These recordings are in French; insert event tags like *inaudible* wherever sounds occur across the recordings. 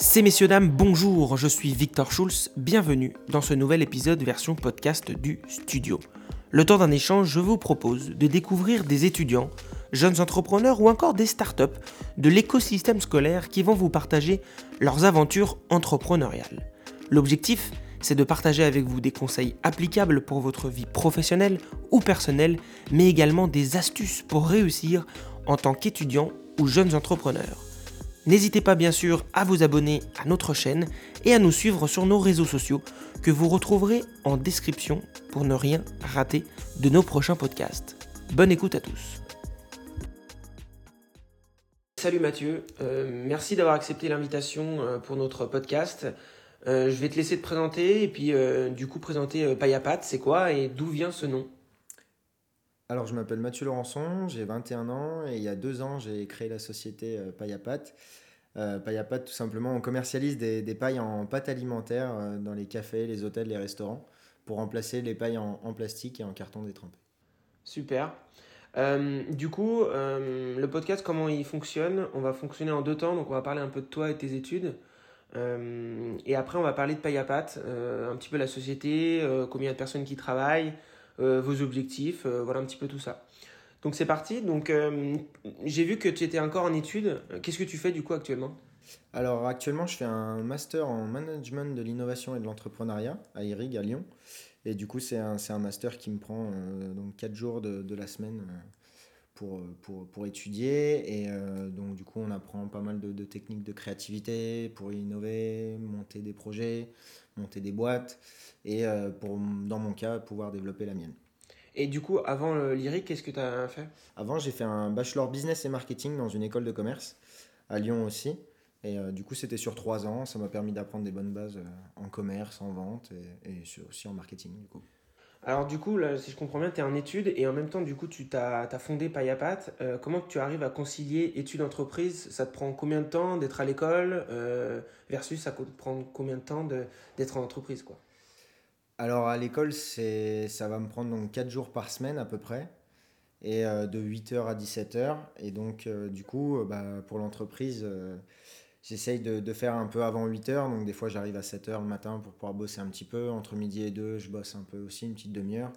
C'est messieurs dames, bonjour, je suis Victor Schulz, bienvenue dans ce nouvel épisode version podcast du studio. Le temps d'un échange, je vous propose de découvrir des étudiants, jeunes entrepreneurs ou encore des startups de l'écosystème scolaire qui vont vous partager leurs aventures entrepreneuriales. L'objectif, c'est de partager avec vous des conseils applicables pour votre vie professionnelle ou personnelle, mais également des astuces pour réussir en tant qu'étudiant ou jeunes entrepreneurs. N'hésitez pas bien sûr à vous abonner à notre chaîne et à nous suivre sur nos réseaux sociaux que vous retrouverez en description pour ne rien rater de nos prochains podcasts. Bonne écoute à tous. Salut Mathieu, euh, merci d'avoir accepté l'invitation euh, pour notre podcast. Euh, je vais te laisser te présenter et puis du coup présenter Payapat, c'est quoi et d'où vient ce nom? Alors, je m'appelle Mathieu Laurençon, j'ai 21 ans et il y a deux ans, j'ai créé la société euh, Payapat. Euh, Payapat, tout simplement, on commercialise des, pailles en pâte alimentaire euh, dans les cafés, les hôtels, les restaurants pour remplacer les pailles en, plastique et en carton détrempé. Super. du coup, le podcast, comment il fonctionne? On va fonctionner en deux temps, donc on va parler un peu de toi et tes études. et après, on va parler de Payapat, un petit peu la société, combien de personnes qui travaillent, euh, vos objectifs, euh, voilà un petit peu tout ça. Donc c'est parti. Donc euh, j'ai vu que tu étais encore en études. Qu'est-ce que tu fais du coup actuellement? Alors actuellement je fais un master en management de l'innovation et de l'entrepreneuriat à IRIG à Lyon. Et du coup c'est un, un, master qui me prend donc 4 jours de, la semaine pour, pour, pour, étudier. Et donc du coup on apprend pas mal de, techniques de créativité pour innover, monter des projets, monter des boîtes et euh, pour, dans mon cas, pouvoir développer la mienne. Et du coup, avant le lyrique, qu'est-ce que tu as fait? Avant, j'ai fait un bachelor business et marketing dans une école de commerce, à Lyon aussi. Et euh, du coup, c'était sur trois ans. Ça m'a permis d'apprendre des bonnes bases euh, en commerce, en vente et, aussi en marketing. Du coup. Alors du coup, si je comprends bien, tu es en études et en même temps, du coup, tu as, fondé Payapat. Euh, comment tu arrives à concilier études-entreprise Ça te prend combien de temps d'être à l'école euh, versus ça te prend combien de temps d'être en entreprise quoi? Alors à l'école, ça va me prendre donc 4 jours par semaine à peu près et euh, de 8h à 17h. Et donc du coup, bah, pour l'entreprise J'essaye de, faire un peu avant 8 h donc des fois j'arrive à 7 h le matin pour pouvoir bosser un petit peu. Entre midi et 2, je bosse un peu aussi, une petite demi-heure.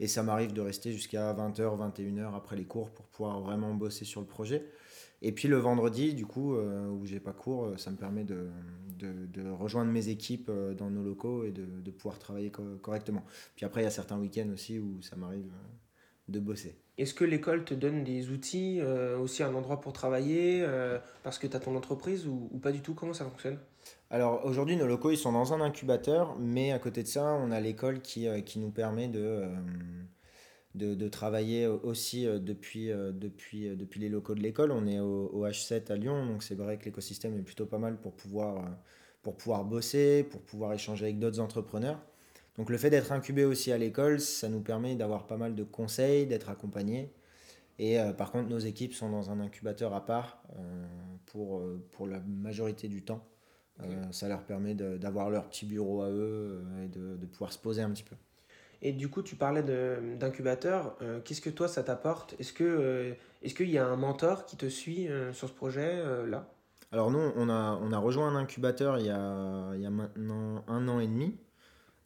Et ça m'arrive de rester jusqu'à 20h, 21h après les cours pour pouvoir vraiment bosser sur le projet. Et puis le vendredi, du coup, euh, où j'ai pas cours, euh, ça me permet de, de, rejoindre mes équipes euh, dans nos locaux et de, de pouvoir travailler correctement. Puis après, il y a certains week-ends aussi où ça m'arrive de bosser. Est-ce que l'école te donne des outils, euh, aussi un endroit pour travailler, euh, parce que tu as ton entreprise ou, pas du tout? Comment ça fonctionne? Alors aujourd'hui, nos locaux, ils sont dans un incubateur, mais à côté de ça, on a l'école qui, euh, qui nous permet de, de, de, travailler aussi depuis, depuis, depuis les locaux de l'école. On est au, au, H7 à Lyon, donc c'est vrai que l'écosystème est plutôt pas mal pour pouvoir, pour pouvoir bosser, pour pouvoir échanger avec d'autres entrepreneurs. Donc le fait d'être incubé aussi à l'école, ça nous permet d'avoir pas mal de conseils, d'être accompagné. Et euh, par contre, nos équipes sont dans un incubateur à part euh, pour, euh, pour la majorité du temps. ça leur permet d'avoir leur petit bureau à eux et de, de, pouvoir se poser un petit peu. Et du coup, tu parlais d'incubateur. Qu'est-ce que toi, ça t'apporte? Est-ce qu'il est qu'il y a un mentor qui te suit sur ce projet-là Alors nous, on a, on a rejoint un incubateur il y a, il y a maintenant un an et demi.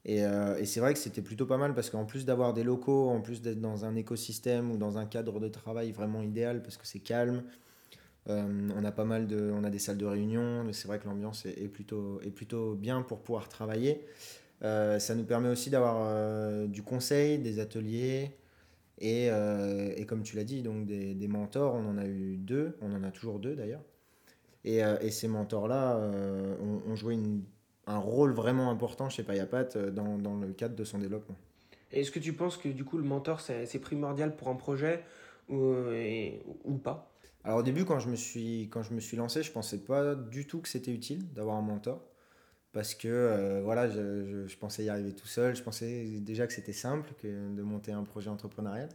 Euh, et, c'est vrai que c'était plutôt pas mal parce qu'en plus d'avoir des locaux, en plus d'être dans un écosystème ou dans un cadre de travail vraiment idéal parce que c'est calme, euh, on a pas mal de, on a des salles de réunion. C'est vrai que l'ambiance est, plutôt, est plutôt bien pour pouvoir travailler. Euh, ça nous permet aussi d'avoir du conseil, des ateliers et, et comme tu l'as dit, donc des, mentors. On en a eu deux, on en a toujours deux d'ailleurs. Et, et ces mentors-là ont, ont joué une un rôle vraiment important chez Payapat euh, dans, dans le cadre de son développement. Est-ce que tu penses que du coup le mentor c'est primordial pour un projet ou, ou pas? Alors au début quand je me suis, quand je me suis lancé je pensais pas du tout que c'était utile d'avoir un mentor parce que euh, voilà je, je, pensais y arriver tout seul, je pensais déjà que c'était simple que de monter un projet entrepreneurial.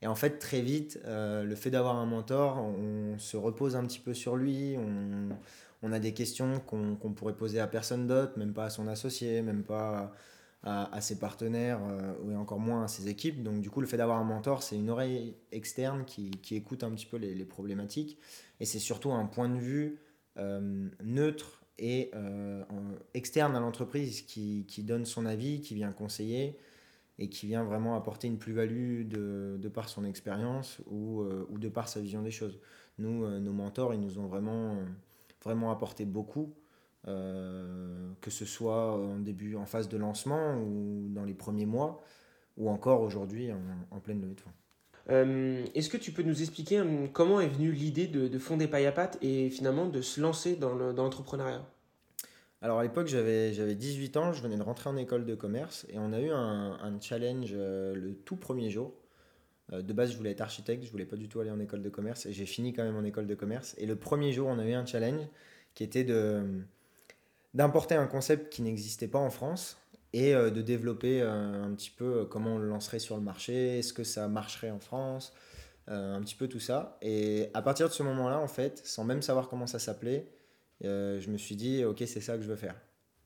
Et en fait, très vite, euh, le fait d'avoir un mentor, on se repose un petit peu sur lui, on, on a des questions qu'on pourrait poser à personne d'autre, même pas à son associé, même pas à, ses partenaires, euh, ou encore moins à ses équipes. Donc du coup, le fait d'avoir un mentor, c'est une oreille externe qui, écoute un petit peu les, problématiques. Et c'est surtout un point de vue euh, neutre et externe à l'entreprise qui, qui, donne son avis, qui vient conseiller et qui vient vraiment apporter une plus-value de, de, par son expérience ou, ou, de par sa vision des choses. Nous, nos mentors, ils nous ont vraiment, vraiment apporté beaucoup. que ce soit en début, en phase de lancement ou dans les premiers mois, ou encore aujourd'hui en, en pleine levée de fonds. Euh, est-ce que tu peux nous expliquer hum, comment est venue l'idée de, fonder Payapat et finalement de se lancer dans l'entrepreneuriat? Alors à l'époque, j'avais 18 ans, je venais de rentrer en école de commerce et on a eu un, challenge euh, le tout premier jour. Euh, de base, je voulais être architecte, je voulais pas du tout aller en école de commerce et j'ai fini quand même en école de commerce. Et le premier jour, on a eu un challenge qui était d'importer un concept qui n'existait pas en France et euh, de développer euh, un petit peu comment on le lancerait sur le marché, est-ce que ça marcherait en France, un petit peu tout ça. Et à partir de ce moment-là, en fait, sans même savoir comment ça s'appelait, je me suis dit, ok, c'est ça que je veux faire.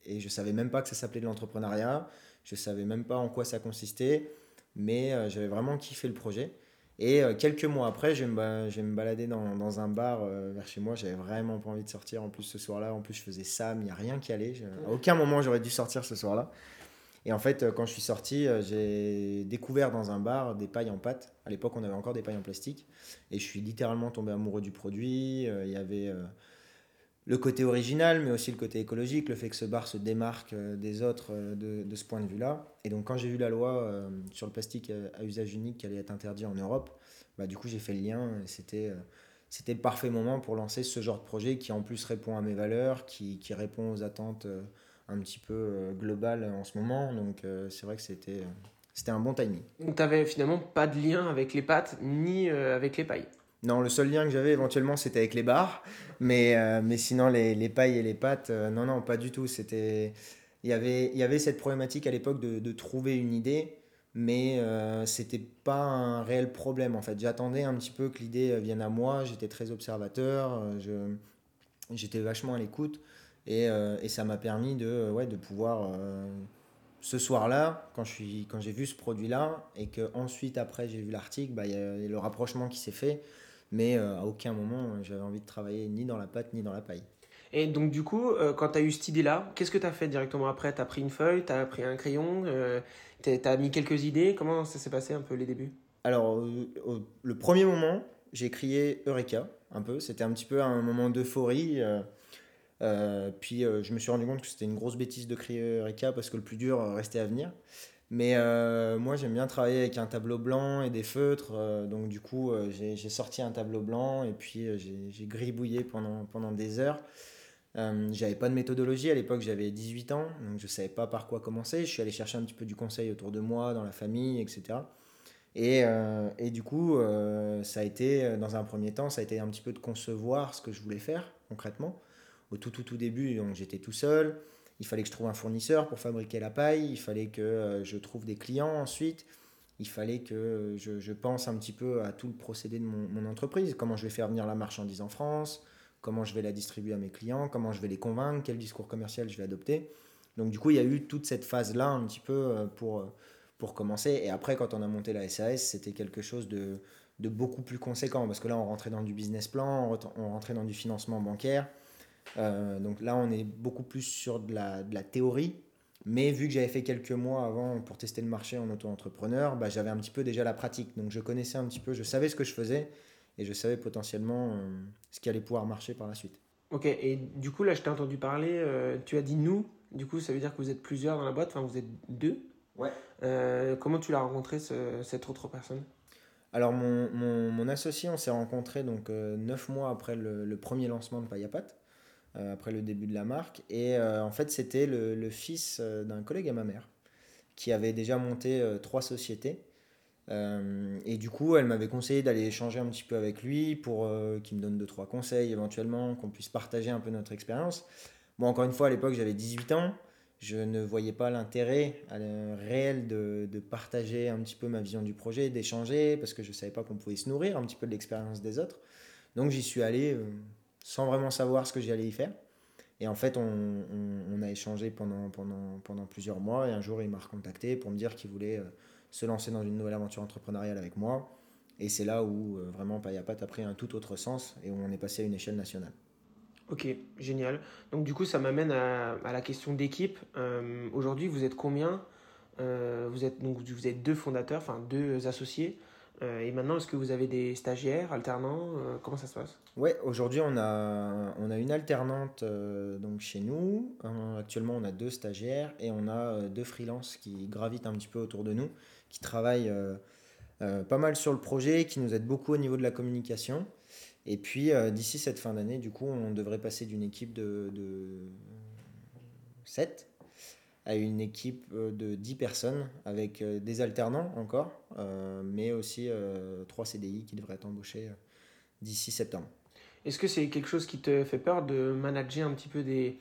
Et je savais même pas que ça s'appelait de l'entrepreneuriat, je savais même pas en quoi ça consistait, mais j'avais vraiment kiffé le projet. Et quelques mois après, je vais me, balader dans, dans un bar vers chez moi. J'avais vraiment pas envie de sortir. En plus, ce soir-là, en plus, je faisais ça, il n'y a rien qui allait. À aucun moment, j'aurais dû sortir ce soir-là. Et en fait, euh, quand je suis sorti, euh, j'ai découvert dans un bar des pailles en pâte. À l'époque, on avait encore des pailles en plastique. Et je suis littéralement tombé amoureux du produit. Euh, il y avait le côté original, mais aussi le côté écologique, le fait que ce bar se démarque des autres de, de ce point de vue-là. Et donc, quand j'ai vu la loi sur le plastique à usage unique qui allait être interdit en Europe, bah, du coup, j'ai fait le lien. C'était c'était le parfait moment pour lancer ce genre de projet qui en plus répond à mes valeurs, qui, qui répond aux attentes un petit peu euh, global en ce moment. Donc euh, c'est vrai que c'était euh, c'était un bon timing. Donc tu n'avais finalement pas de lien avec les pâtes ni avec les pailles Non, le seul lien que j'avais éventuellement c'était avec les bars, mais, mais sinon les, les, pailles et les pâtes, non, non, pas du tout. C'était, il y avait, il y avait cette problématique à l'époque de, de, trouver une idée, mais euh, c'était pas un réel problème en fait. J'attendais un petit peu que l'idée vienne à moi, j'étais très observateur, je, j'étais vachement à l'écoute. Et, euh, et ça m'a permis de, euh, ouais, de pouvoir, euh, ce soir-là, quand, quand j'ai vu ce produit-là, et que ensuite après j'ai vu l'article, bah, il y a le rapprochement qui s'est fait. Mais à aucun moment, j'avais envie de travailler ni dans la pâte ni dans la paille. Et donc, du coup, quand tu as eu cette idée-là, qu'est-ce que tu as fait directement après? Tu as pris une feuille, tu as pris un crayon, tu as mis quelques idées? Comment ça s'est passé un peu les débuts? Alors, le premier moment, j'ai crié Eureka, un peu. C'était un petit peu un moment d'euphorie. Euh, puis euh, je me suis rendu compte que c'était une grosse bêtise de crier Eureka parce que le plus dur euh, restait à venir. Mais moi, j'aime bien travailler avec un tableau blanc et des feutres. donc, du coup, j'ai sorti un tableau blanc et puis j'ai gribouillé pendant, pendant des heures. j'avais pas de méthodologie. À l'époque, j'avais 18 ans, donc je savais pas par quoi commencer. Je suis allé chercher un petit peu du conseil autour de moi, dans la famille, etc. Et, et du coup, ça a été, dans un premier temps, ça a été un petit peu de concevoir ce que je voulais faire concrètement au tout, tout, tout début, j'étais tout seul. Il fallait que je trouve un fournisseur pour fabriquer la paille. Il fallait que euh, je trouve des clients ensuite. Il fallait que je, pense un petit peu à tout le procédé de mon, mon, entreprise. Comment je vais faire venir la marchandise en France, comment je vais la distribuer à mes clients, comment je vais les convaincre, quel discours commercial je vais adopter. Donc du coup, il y a eu toute cette phase-là un petit peu euh, pour, euh, pour commencer. Et après, quand on a monté la SAS, c'était quelque chose de, de beaucoup plus conséquent. Parce que là, on rentrait dans du business plan, on rentrait dans du financement bancaire. Euh, donc là, on est beaucoup plus sur de la, de la théorie. Mais vu que j'avais fait quelques mois avant pour tester le marché en auto-entrepreneur, bah, j'avais un petit peu déjà la pratique. Donc je connaissais un petit peu, je savais ce que je faisais et je savais potentiellement euh, ce qui allait pouvoir marcher par la suite. Ok, et du coup, là, je t'ai entendu parler, euh, tu as dit nous, du coup, ça veut dire que vous êtes plusieurs dans la boîte, enfin, vous êtes deux. Ouais. comment tu l'as rencontré, cette autre personne? Alors, mon, mon, mon, associé, on s'est rencontré donc neuf mois après le, le, premier lancement de Payapat. Euh, après le début de la marque. Et euh, en fait, c'était le, fils euh, d'un collègue à ma mère qui avait déjà monté trois sociétés. et du coup, elle m'avait conseillé d'aller échanger un petit peu avec lui pour qu'il me donne deux, trois conseils éventuellement, qu'on puisse partager un peu notre expérience. Bon, encore une fois, à l'époque, j'avais 18 ans. Je ne voyais pas l'intérêt réel de, de, partager un petit peu ma vision du projet, d'échanger, parce que je ne savais pas qu'on pouvait se nourrir un petit peu de l'expérience des autres. Donc j'y suis allé sans vraiment savoir ce que j'allais y faire. Et en fait, on, a échangé pendant, pendant, pendant plusieurs mois. Et un jour, il m'a recontacté pour me dire qu'il voulait euh, se lancer dans une nouvelle aventure entrepreneuriale avec moi. Et c'est là où euh, vraiment Payapat a pris un tout autre sens et où on est passé à une échelle nationale. Ok, génial. Donc du coup, ça m'amène à, à la question d'équipe. Euh, Aujourd'hui, vous êtes combien? Euh, vous, êtes, donc, vous êtes deux fondateurs, enfin deux associés. Euh, et maintenant, est-ce que vous avez des stagiaires, alternants Euh, Comment ça se passe? Ouais, aujourd'hui on a, on a une alternante euh, donc chez nous. Actuellement on a deux stagiaires et on a deux freelances qui gravitent un petit peu autour de nous, qui travaillent pas mal sur le projet, qui nous aident beaucoup au niveau de la communication. Et puis d'ici cette fin d'année, du coup, on devrait passer d'une équipe de, de 7 à une équipe euh, de 10 personnes avec euh, des alternants encore, euh, mais aussi euh, 3 CDI qui devraient être embauchés d'ici septembre. Est-ce que c'est quelque chose qui te fait peur de manager un petit peu des,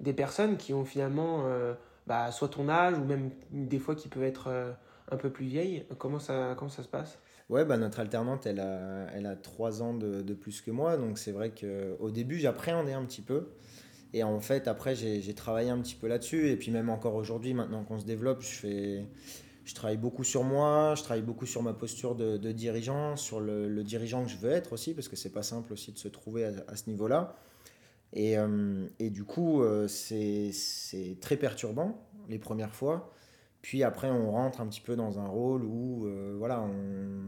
des personnes qui ont finalement euh, bah, soit ton âge ou même des fois qui peuvent être euh, un peu plus vieilles? Comment ça, comment ça se passe? Ouais, bah notre alternante, elle a, elle a 3 ans de, de plus que moi, donc c'est vrai qu'au début, j'appréhendais un petit peu. Et en fait, après, j'ai travaillé un petit peu là-dessus. Et puis même encore aujourd'hui, maintenant qu'on se développe, je, fais, je travaille beaucoup sur moi, je travaille beaucoup sur ma posture de, dirigeant, sur le, dirigeant que je veux être aussi, parce que c'est pas simple aussi de se trouver à, ce niveau-là. Et, euh, et du coup, euh, c'est très perturbant les premières fois. Puis après, on rentre un petit peu dans un rôle où, euh, voilà,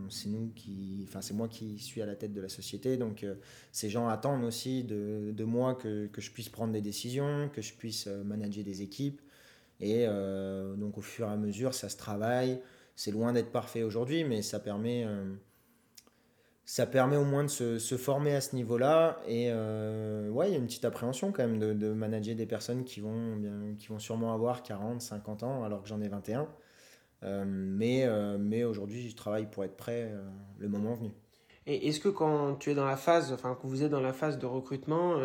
c'est nous qui, enfin, c'est moi qui suis à la tête de la société. Donc, euh, ces gens attendent aussi de, de moi que, que je puisse prendre des décisions, que je puisse euh, manager des équipes. Et donc, au fur et à mesure, ça se travaille. C'est loin d'être parfait aujourd'hui, mais ça permet, ça permet au moins de se, se former à ce niveau-là. Et euh, ouais, il y a une petite appréhension quand même de, de manager des personnes qui vont, qui vont sûrement avoir 40, 50 ans, alors que j'en ai 21. Euh, mais euh, mais aujourd'hui, je travaille pour être prêt euh, le moment venu. Et est-ce que quand tu es dans la phase, enfin que vous êtes dans la phase de recrutement,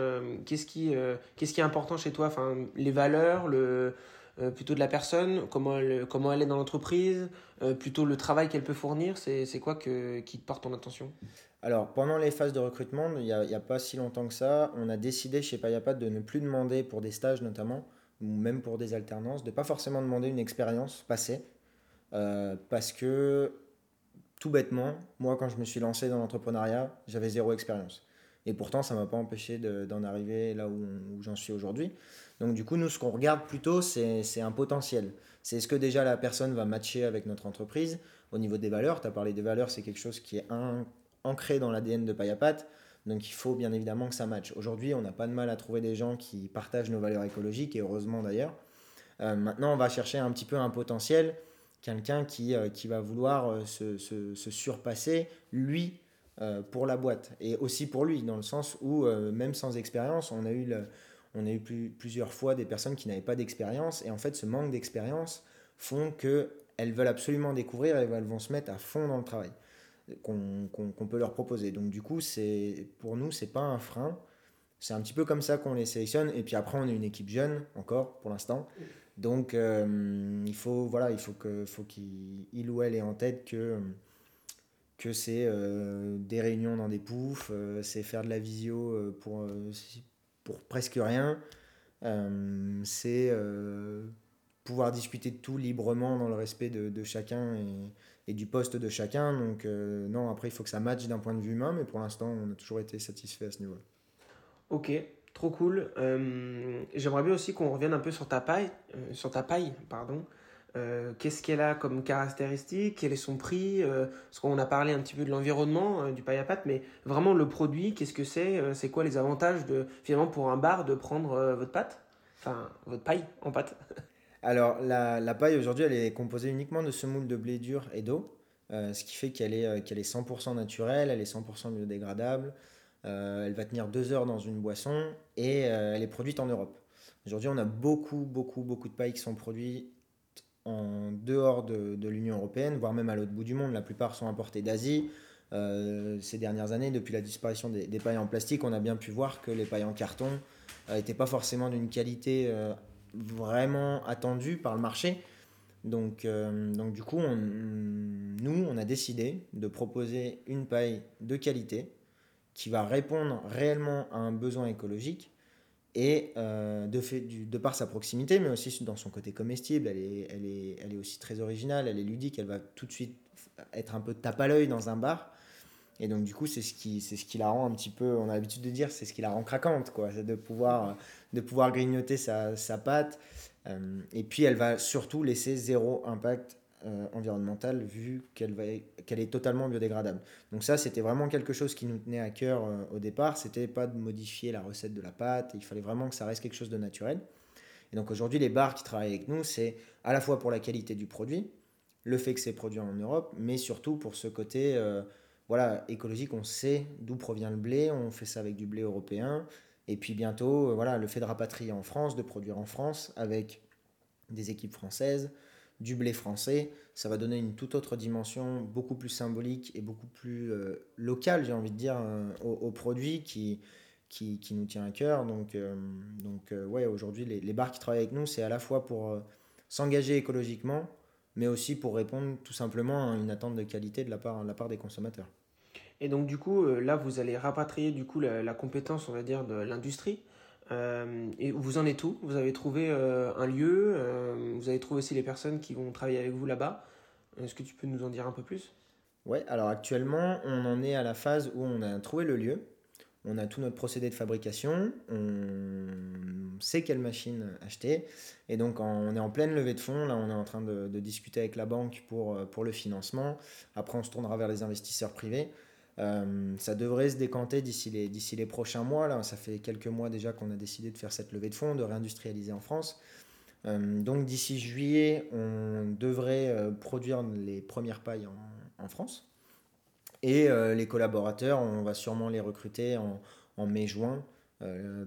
qu'est-ce qui, qu'est-ce qui est important chez toi? Enfin, les valeurs, le, euh, plutôt de la personne, comment elle, comment elle est dans l'entreprise, euh, plutôt le travail qu'elle peut fournir, c'est, quoi que, qui te porte ton attention? Alors, pendant les phases de recrutement, il n'y a, pas si longtemps que ça, on a décidé chez Payapat de ne plus demander pour des stages notamment, ou même pour des alternances, de pas forcément demander une expérience passée. Euh, parce que, tout bêtement, moi, quand je me suis lancé dans l'entrepreneuriat, j'avais zéro expérience. Et pourtant, ça m'a pas empêché de- d'en arriver là où, où j'en suis aujourd'hui. Donc, du coup, nous, ce qu'on regarde plutôt, c'est un potentiel. C'est est-ce que déjà la personne va matcher avec notre entreprise au niveau des valeurs. Tu as parlé des valeurs, c'est quelque chose qui est ancré dans l'ADN de Payapat. Donc, il faut bien évidemment que ça matche. Aujourd'hui, on n'a pas de mal à trouver des gens qui partagent nos valeurs écologiques, et heureusement d'ailleurs. Euh, maintenant, on va chercher un petit peu un potentiel, quelqu'un qui, euh, qui va vouloir euh, se, se- se surpasser, lui, euh, pour la boîte. Et aussi pour lui, dans le sens où, euh, même sans expérience, on a eu, on a eu plus- plusieurs fois des personnes qui n'avaient pas d'expérience. Et en fait, ce manque d'expérience font qu'elles veulent absolument découvrir et elles vont se mettre à fond dans le travail qu'on peut leur proposer. Donc du coup, pour nous, c'est pas un frein. C'est un petit peu comme ça qu'on les sélectionne. Et puis après, on est une équipe jeune encore pour l'instant. Donc euh, il faut voilà, il faut ou elle ait en tête que que c'est euh, des réunions dans des poufs, euh, c'est faire de la visio euh, pour pour presque rien. C'est pouvoir discuter de tout librement dans le respect de, chacun et, du poste de chacun. Donc non, après il faut que ça matche d'un point de vue humain, mais pour l'instant on a toujours été satisfait à ce niveau-là. Ok, trop cool. J'aimerais bien aussi qu'on revienne un peu sur ta paille, sur ta paille, pardon. Euh, qu'est-ce qu'elle a comme caractéristique? Quel est son prix? Euh, Parce qu'on a parlé un petit peu de l'environnement euh, du paille à pâte, mais vraiment le produit, qu'est-ce que c'est? Euh, C'est quoi les avantages de finalement pour un bar de prendre votre pâte? Enfin, votre paille en pâte? *laughs* Alors, la, la paille aujourd'hui, elle est composée uniquement de semoule de blé dur et d'eau, ce qui fait qu'elle est, qu'elle est 100% naturelle, elle est 100% biodégradable, elle va tenir deux heures dans une boisson et elle est produite en Europe. Aujourd'hui, on a beaucoup, beaucoup, beaucoup de pailles qui sont produites en dehors de, l'Union européenne, voire même à l'autre bout du monde. La plupart sont importées d'Asie. Euh, ces dernières années, depuis la disparition des, pailles en plastique, on a bien pu voir que les pailles en carton n'étaient pas forcément d'une qualité euh, vraiment attendue par le marché. Donc, euh, donc du coup, nous, on a décidé de proposer une paille de qualité qui va répondre réellement à un besoin écologique et euh, de, fait, du- de par sa proximité, mais aussi dans son côté comestible, elle est, elle, est, elle est aussi très originale, elle est ludique, elle va tout de suite être un peu tape à l'œil dans un bar. Et donc, du coup, c'est ce qui, ce qui la rend un petit peu, on a l'habitude de dire, c'est ce qui la rend craquante, quoi. De pouvoir, de pouvoir grignoter sa, sa pâte. Euh, et puis, elle va surtout laisser zéro impact euh, environnemental vu qu'elle, est totalement biodégradable. Donc ça, c'était vraiment quelque chose qui nous tenait à cœur euh, au départ. C'était pas de modifier la recette de la pâte. Il fallait vraiment que ça reste quelque chose de naturel. Et donc aujourd'hui, les bars qui travaillent avec nous, c'est à la fois pour la qualité du produit, le fait que c'est produit en Europe, mais surtout pour ce côté voilà, écologique, on sait d'où provient le blé, on fait ça avec du blé européen, et puis bientôt, euh, voilà, le fait de rapatrier en France, de produire en France avec des équipes françaises, du blé français, ça va donner une toute autre dimension, beaucoup plus symbolique et beaucoup plus euh, locale, j'ai envie de dire, euh, au, produit qui, qui, nous tient à cœur. Donc, donc ouais, aujourd'hui, les, bars qui travaillent avec nous, c'est à la fois pour s'engager écologiquement, mais aussi pour répondre tout simplement à une attente de qualité de la part, de la part des consommateurs. Et donc du coup, euh, là, vous allez rapatrier du coup la, compétence, on va dire, de l'industrie. Euh, et vous en êtes où? Vous avez trouvé euh, un lieu Vous avez trouvé aussi les personnes qui vont travailler avec vous là-bas? Est-ce que tu peux nous en dire un peu plus? Ouais, alors actuellement, on en est à la phase où on a trouvé le lieu. On a tout notre procédé de fabrication, on sait quelle machine acheter, et donc on est en pleine levée de fonds, là on est en train de, de discuter avec la banque pour, pour le financement, après on se tournera vers les investisseurs privés. Euh, ça devrait se décanter d'ici les, prochains mois. Là, ça fait quelques mois déjà qu'on a décidé de faire cette levée de fonds, de réindustrialiser en France. Euh, donc d'ici juillet, on devrait euh, produire les premières pailles en, France. Et les collaborateurs, on va sûrement les recruter en, en mai-juin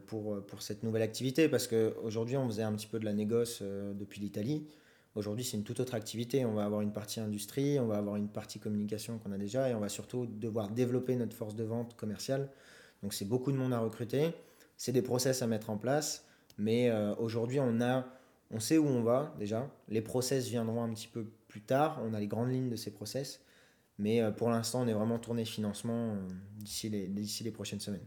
pour, pour cette nouvelle activité. Parce qu'aujourd'hui, on faisait un petit peu de la négoce depuis l'Italie. Aujourd'hui, c'est une toute autre activité. On va avoir une partie industrie, on va avoir une partie communication qu'on a déjà et on va surtout devoir développer notre force de vente commerciale. Donc, c'est beaucoup de monde à recruter. C'est des process à mettre en place. Mais euh, aujourd'hui, on, on sait où on va déjà. Les process viendront un petit peu plus tard. On a les grandes lignes de ces process. Mais euh, pour l'instant, on est vraiment tourné financement euh, d'ici les, les prochaines semaines.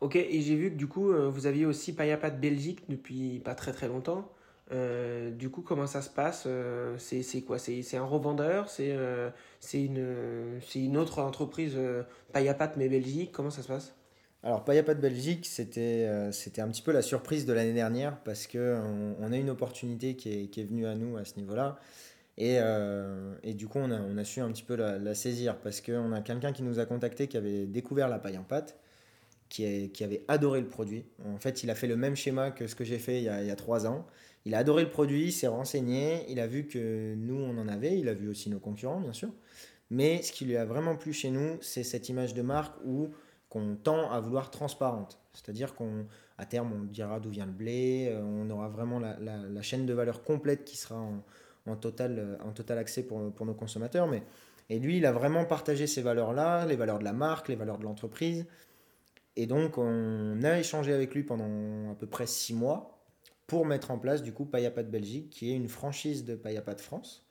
Ok, et j'ai vu que du coup, vous aviez aussi Payapat Belgique depuis pas très très longtemps. Euh, du coup, comment ça se passe euh, C'est quoi? C'est un revendeur? C'est euh, une, autre entreprise Payapat mais Belgique? Comment ça se passe? Alors, Payapat Belgique, c'était un petit peu la surprise de l'année dernière parce qu'on on a une opportunité qui est, venue à nous à ce niveau-là. Et, du coup, on a, su un petit peu la, saisir parce qu'on a quelqu'un qui nous a contacté qui avait découvert la paille en pâte, qui, avait adoré le produit. En fait, il a fait le même schéma que ce que j'ai fait il y a trois ans. Il a adoré le produit, il s'est renseigné, il a vu que nous, on en avait, il a vu aussi nos concurrents, bien sûr. Mais ce qui lui a vraiment plu chez nous, c'est cette image de marque où qu'on tend à vouloir transparente. C'est-à-dire qu'à terme, on dira d'où vient le blé, euh, on aura vraiment la, la, chaîne de valeur complète qui sera en, en, total, euh, en total accès pour, pour nos consommateurs. Mais, et lui, il a vraiment partagé ces valeurs-là, les valeurs de la marque, les valeurs de l'entreprise. Et donc, on a échangé avec lui pendant à peu près six mois pour mettre en place du coup Payapat Belgique, qui est une franchise de Payapat France.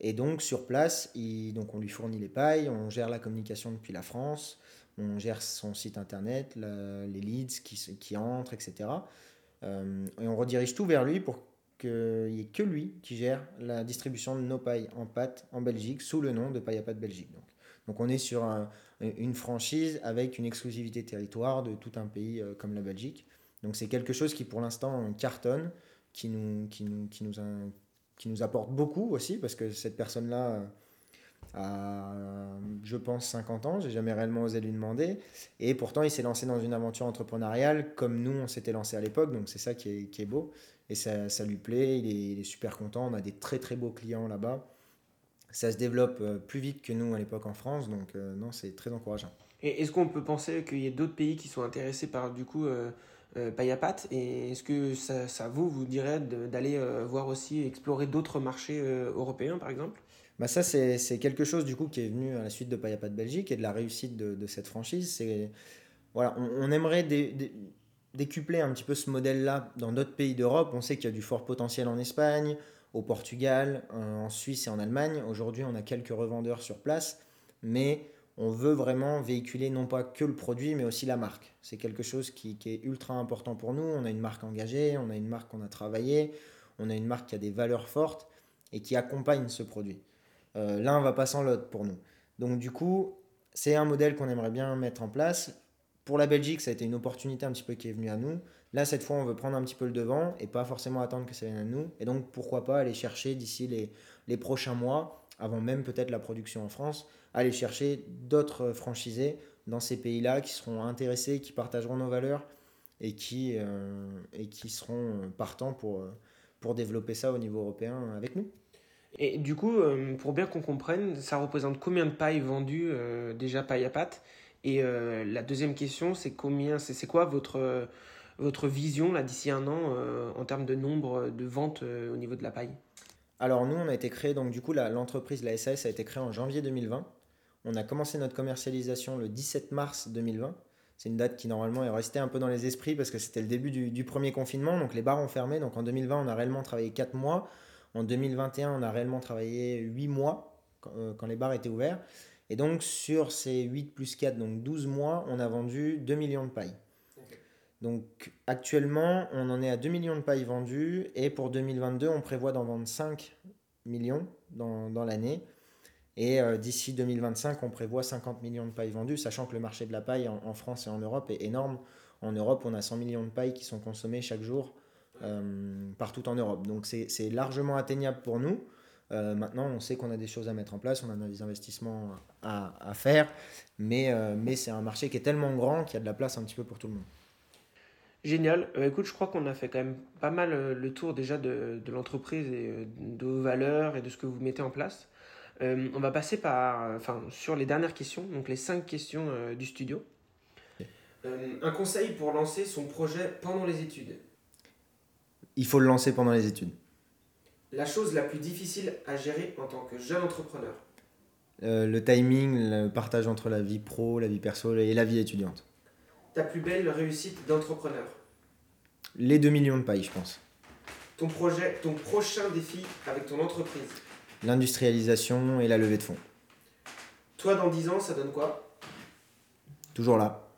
Et donc sur place, il, donc on lui fournit les pailles, on gère la communication depuis la France, on gère son site internet, les leads qui, qui entrent, etc. Euh, et on redirige tout vers lui pour qu'il n'y ait que lui qui gère la distribution de nos pailles en pâte en Belgique sous le nom de Payapat Belgique. Donc, donc on est sur une franchise avec une exclusivité territoire de tout un pays euh, comme la Belgique. Donc c'est quelque chose qui pour l'instant cartonne, qui nous, qui, nous, qui, nous qui nous apporte beaucoup aussi, parce que cette personne-là a, je pense, 50 ans, j'ai jamais réellement osé lui demander, et pourtant il s'est lancé dans une aventure entrepreneuriale comme nous on s'était lancé à l'époque, donc c'est ça qui est, qui est, beau, et ça, ça lui plaît, il est, super content, on a des très très beaux clients là-bas. Ça se développe euh, plus vite que nous à l'époque en France, donc euh, non, c'est très encourageant. Et est-ce qu'on peut penser qu'il y ait d'autres pays qui sont intéressés par du coup euh, euh, Payapat. Et est-ce que ça, vous, vous dirait d'aller euh, voir aussi, explorer d'autres marchés euh, européens, par exemple? Bah ça, c'est quelque chose du coup qui est venu à la suite de Payapat Belgique et de la réussite de, de cette franchise. C'est voilà, on, aimerait décupler un petit peu ce modèle-là dans d'autres pays d'Europe. On sait qu'il y a du fort potentiel en Espagne, au Portugal, en Suisse et en Allemagne. Aujourd'hui, on a quelques revendeurs sur place, mais on veut vraiment véhiculer non pas que le produit, mais aussi la marque. C'est quelque chose qui, est ultra important pour nous. On a une marque engagée, on a une marque qu'on a travaillée, on a une marque qui a des valeurs fortes et qui accompagne ce produit. Euh, l'un va pas sans l'autre pour nous. Donc du coup, c'est un modèle qu'on aimerait bien mettre en place. Pour la Belgique, ça a été une opportunité un petit peu qui est venue à nous. Là, cette fois, on veut prendre un petit peu le devant et pas forcément attendre que ça vienne à nous. Et donc, pourquoi pas aller chercher d'ici les, les prochains mois, avant même peut-être la production en France, aller chercher d'autres franchisés dans ces pays-là qui seront intéressés, qui partageront nos valeurs et qui, euh, et qui seront partants pour, pour développer ça au niveau européen avec nous. Et du coup, euh, pour bien qu'on comprenne, ça représente combien de pailles vendues euh, déjà paille à pâte? Et la deuxième question, c'est combien, c'est quoi votre, votre vision là d'ici un an en termes de nombre de ventes au niveau de la paille? Alors nous, on a été créé, donc du coup, l'entreprise, la, SAS a été créée en janvier 2020. On a commencé notre commercialisation le 17 mars 2020. C'est une date qui normalement est restée un peu dans les esprits parce que c'était le début du, premier confinement, donc les bars ont fermé. Donc en 2020, on a réellement travaillé 4 mois. En 2021, on a réellement travaillé 8 mois euh, quand, les bars étaient ouverts. Et donc sur ces 8 plus 4, donc 12 mois, on a vendu 2 millions de pailles. Donc actuellement, on en est à 2 millions de pailles vendues et pour 2022, on prévoit d'en vendre 5 millions dans, l'année. Et euh, d'ici 2025, on prévoit 50 millions de pailles vendues, sachant que le marché de la paille en, France et en Europe est énorme. En Europe, on a 100 millions de pailles qui sont consommées chaque jour euh, partout en Europe. Donc c'est largement atteignable pour nous. Euh, maintenant, on sait qu'on a des choses à mettre en place, on a des investissements à, faire, mais c'est un marché qui est tellement grand qu'il y a de la place un petit peu pour tout le monde. Génial. écoute, je crois qu'on a fait quand même pas mal le tour déjà de, de l'entreprise et de vos valeurs et de ce que vous mettez en place. Euh, on va passer par, enfin, sur les dernières questions, donc les cinq questions euh, du studio. Euh, un conseil pour lancer son projet pendant les études Il faut le lancer pendant les études. La chose la plus difficile à gérer en tant que jeune entrepreneur Le timing, le partage entre la vie pro, la vie perso et la vie étudiante. Ta plus belle réussite d'entrepreneur Les 2 millions de pailles, je pense. Ton projet, ton prochain défi avec ton entreprise l'industrialisation et la levée de fonds. Toi, dans 10 ans, ça donne quoi? Toujours là.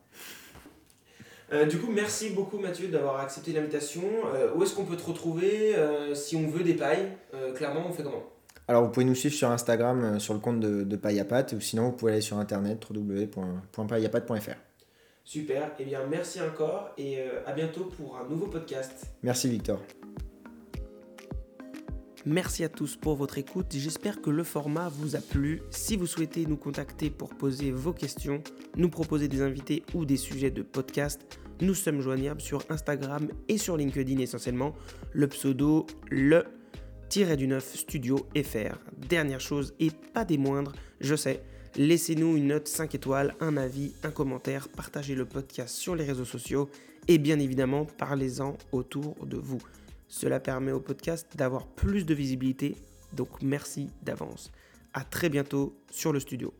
Euh, du coup, merci beaucoup Mathieu d'avoir accepté l'invitation. Euh, où est-ce qu'on peut te retrouver euh, si on veut des pailles? Clairement, on fait comment? Alors, vous pouvez nous suivre sur Instagram sur le compte de, de Paille à Pâte, ou sinon, vous pouvez aller sur internet www.pailleapatte.fr. Super, et eh bien merci encore et à bientôt pour un nouveau podcast. Merci Victor. Merci à tous pour votre écoute. J'espère que le format vous a plu. Si vous souhaitez nous contacter pour poser vos questions, nous proposer des invités ou des sujets de podcast, nous sommes joignables sur Instagram et sur LinkedIn essentiellement. Le pseudo le du 9 studio FR. Dernière chose et pas des moindres, je sais, laissez-nous une note 5 étoiles, un avis, un commentaire, partagez le podcast sur les réseaux sociaux et bien évidemment parlez-en autour de vous. Cela permet au podcast d'avoir plus de visibilité, donc merci d'avance. A très bientôt sur le studio.